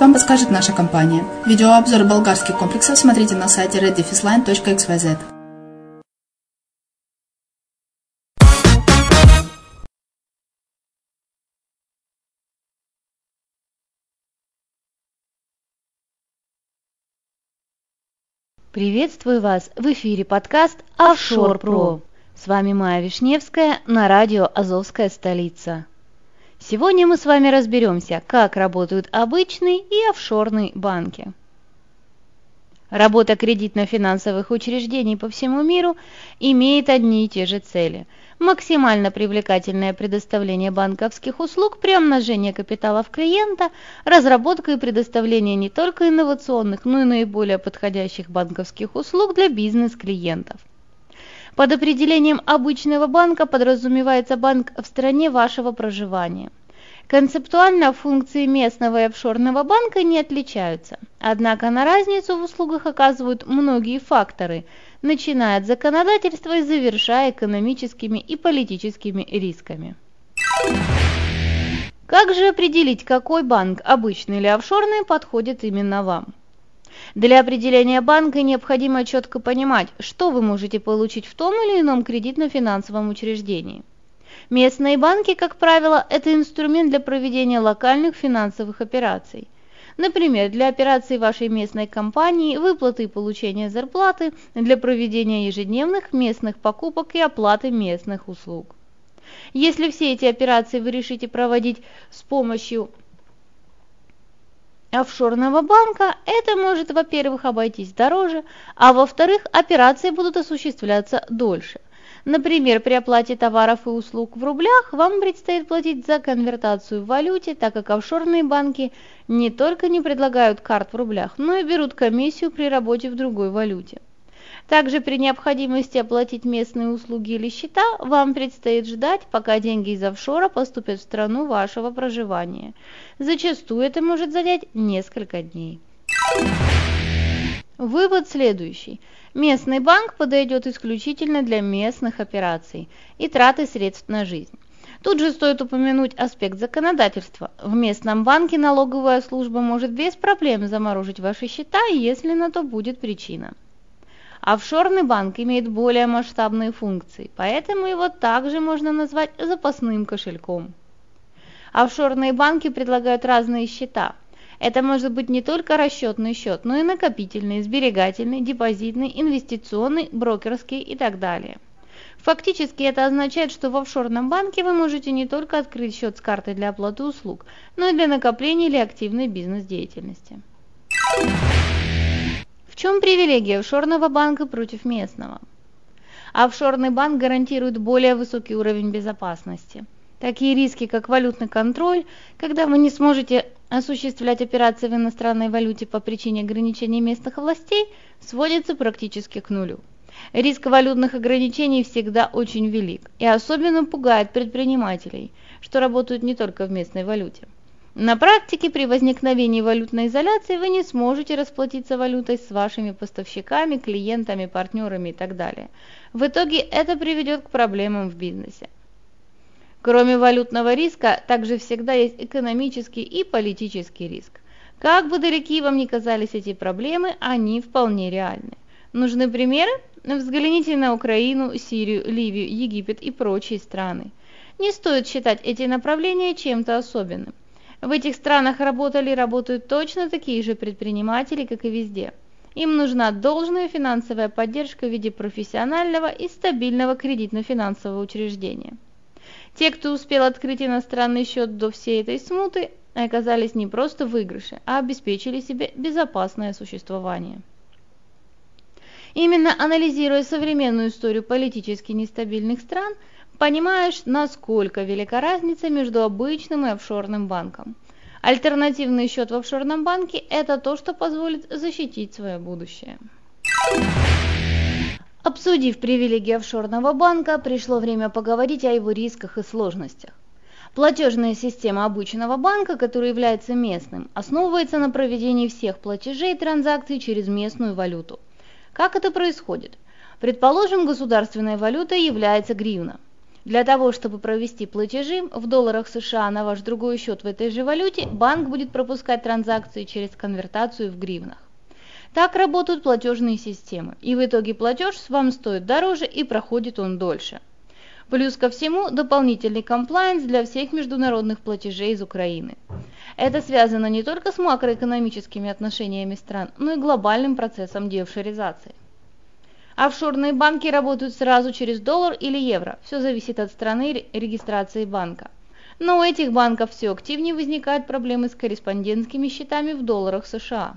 вам подскажет наша компания. Видеообзор болгарских комплексов смотрите на сайте reddefisline.xyz. Приветствую вас! В эфире подкаст Offshore Pro. С вами Майя Вишневская на радио «Азовская столица». Сегодня мы с вами разберемся, как работают обычные и офшорные банки. Работа кредитно-финансовых учреждений по всему миру имеет одни и те же цели. Максимально привлекательное предоставление банковских услуг при умножении капиталов клиента, разработка и предоставление не только инновационных, но и наиболее подходящих банковских услуг для бизнес-клиентов. Под определением обычного банка подразумевается банк в стране вашего проживания – Концептуально функции местного и офшорного банка не отличаются, однако на разницу в услугах оказывают многие факторы, начиная от законодательства и завершая экономическими и политическими рисками. Как же определить, какой банк, обычный или офшорный, подходит именно вам? Для определения банка необходимо четко понимать, что вы можете получить в том или ином кредитно-финансовом учреждении – Местные банки, как правило, это инструмент для проведения локальных финансовых операций. Например, для операций вашей местной компании, выплаты и получения зарплаты, для проведения ежедневных местных покупок и оплаты местных услуг. Если все эти операции вы решите проводить с помощью офшорного банка, это может, во-первых, обойтись дороже, а во-вторых, операции будут осуществляться дольше. Например, при оплате товаров и услуг в рублях вам предстоит платить за конвертацию в валюте, так как офшорные банки не только не предлагают карт в рублях, но и берут комиссию при работе в другой валюте. Также при необходимости оплатить местные услуги или счета, вам предстоит ждать, пока деньги из офшора поступят в страну вашего проживания. Зачастую это может занять несколько дней. Вывод следующий. Местный банк подойдет исключительно для местных операций и траты средств на жизнь. Тут же стоит упомянуть аспект законодательства. В местном банке налоговая служба может без проблем заморозить ваши счета, если на то будет причина. Офшорный банк имеет более масштабные функции, поэтому его также можно назвать запасным кошельком. Офшорные банки предлагают разные счета – это может быть не только расчетный счет, но и накопительный, сберегательный, депозитный, инвестиционный, брокерский и так далее. Фактически это означает, что в офшорном банке вы можете не только открыть счет с картой для оплаты услуг, но и для накопления или активной бизнес-деятельности. Чем привилегия офшорного банка против местного? Офшорный банк гарантирует более высокий уровень безопасности – Такие риски, как валютный контроль, когда вы не сможете осуществлять операции в иностранной валюте по причине ограничений местных властей, сводятся практически к нулю. Риск валютных ограничений всегда очень велик и особенно пугает предпринимателей, что работают не только в местной валюте. На практике при возникновении валютной изоляции вы не сможете расплатиться валютой с вашими поставщиками, клиентами, партнерами и так далее. В итоге это приведет к проблемам в бизнесе. Кроме валютного риска, также всегда есть экономический и политический риск. Как бы далеки вам ни казались эти проблемы, они вполне реальны. Нужны примеры? Взгляните на Украину, Сирию, Ливию, Египет и прочие страны. Не стоит считать эти направления чем-то особенным. В этих странах работали и работают точно такие же предприниматели, как и везде. Им нужна должная финансовая поддержка в виде профессионального и стабильного кредитно-финансового учреждения. Те, кто успел открыть иностранный счет до всей этой смуты, оказались не просто в выигрыше, а обеспечили себе безопасное существование. Именно анализируя современную историю политически нестабильных стран, понимаешь, насколько велика разница между обычным и офшорным банком. Альтернативный счет в офшорном банке – это то, что позволит защитить свое будущее. Обсудив привилегии офшорного банка, пришло время поговорить о его рисках и сложностях. Платежная система обычного банка, который является местным, основывается на проведении всех платежей и транзакций через местную валюту. Как это происходит? Предположим, государственной валютой является гривна. Для того, чтобы провести платежи в долларах США на ваш другой счет в этой же валюте, банк будет пропускать транзакции через конвертацию в гривнах. Так работают платежные системы, и в итоге платеж вам стоит дороже и проходит он дольше. Плюс ко всему дополнительный комплайенс для всех международных платежей из Украины. Это связано не только с макроэкономическими отношениями стран, но и глобальным процессом деофшоризации. Офшорные банки работают сразу через доллар или евро. Все зависит от страны регистрации банка. Но у этих банков все активнее возникают проблемы с корреспондентскими счетами в долларах США.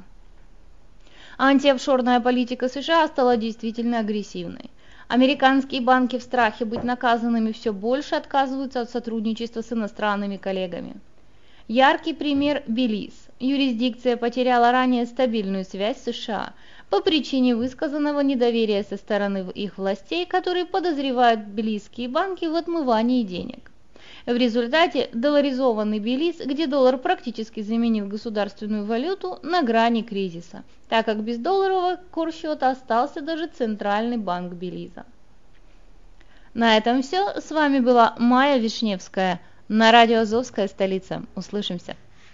Антиофшорная политика США стала действительно агрессивной. Американские банки в страхе быть наказанными все больше отказываются от сотрудничества с иностранными коллегами. Яркий пример – Белиз. Юрисдикция потеряла ранее стабильную связь с США по причине высказанного недоверия со стороны их властей, которые подозревают белизские банки в отмывании денег. В результате долларизованный Белиз, где доллар практически заменил государственную валюту, на грани кризиса, так как без долларового курсчета остался даже Центральный банк Белиза. На этом все. С вами была Майя Вишневская на радио «Азовская столица». Услышимся.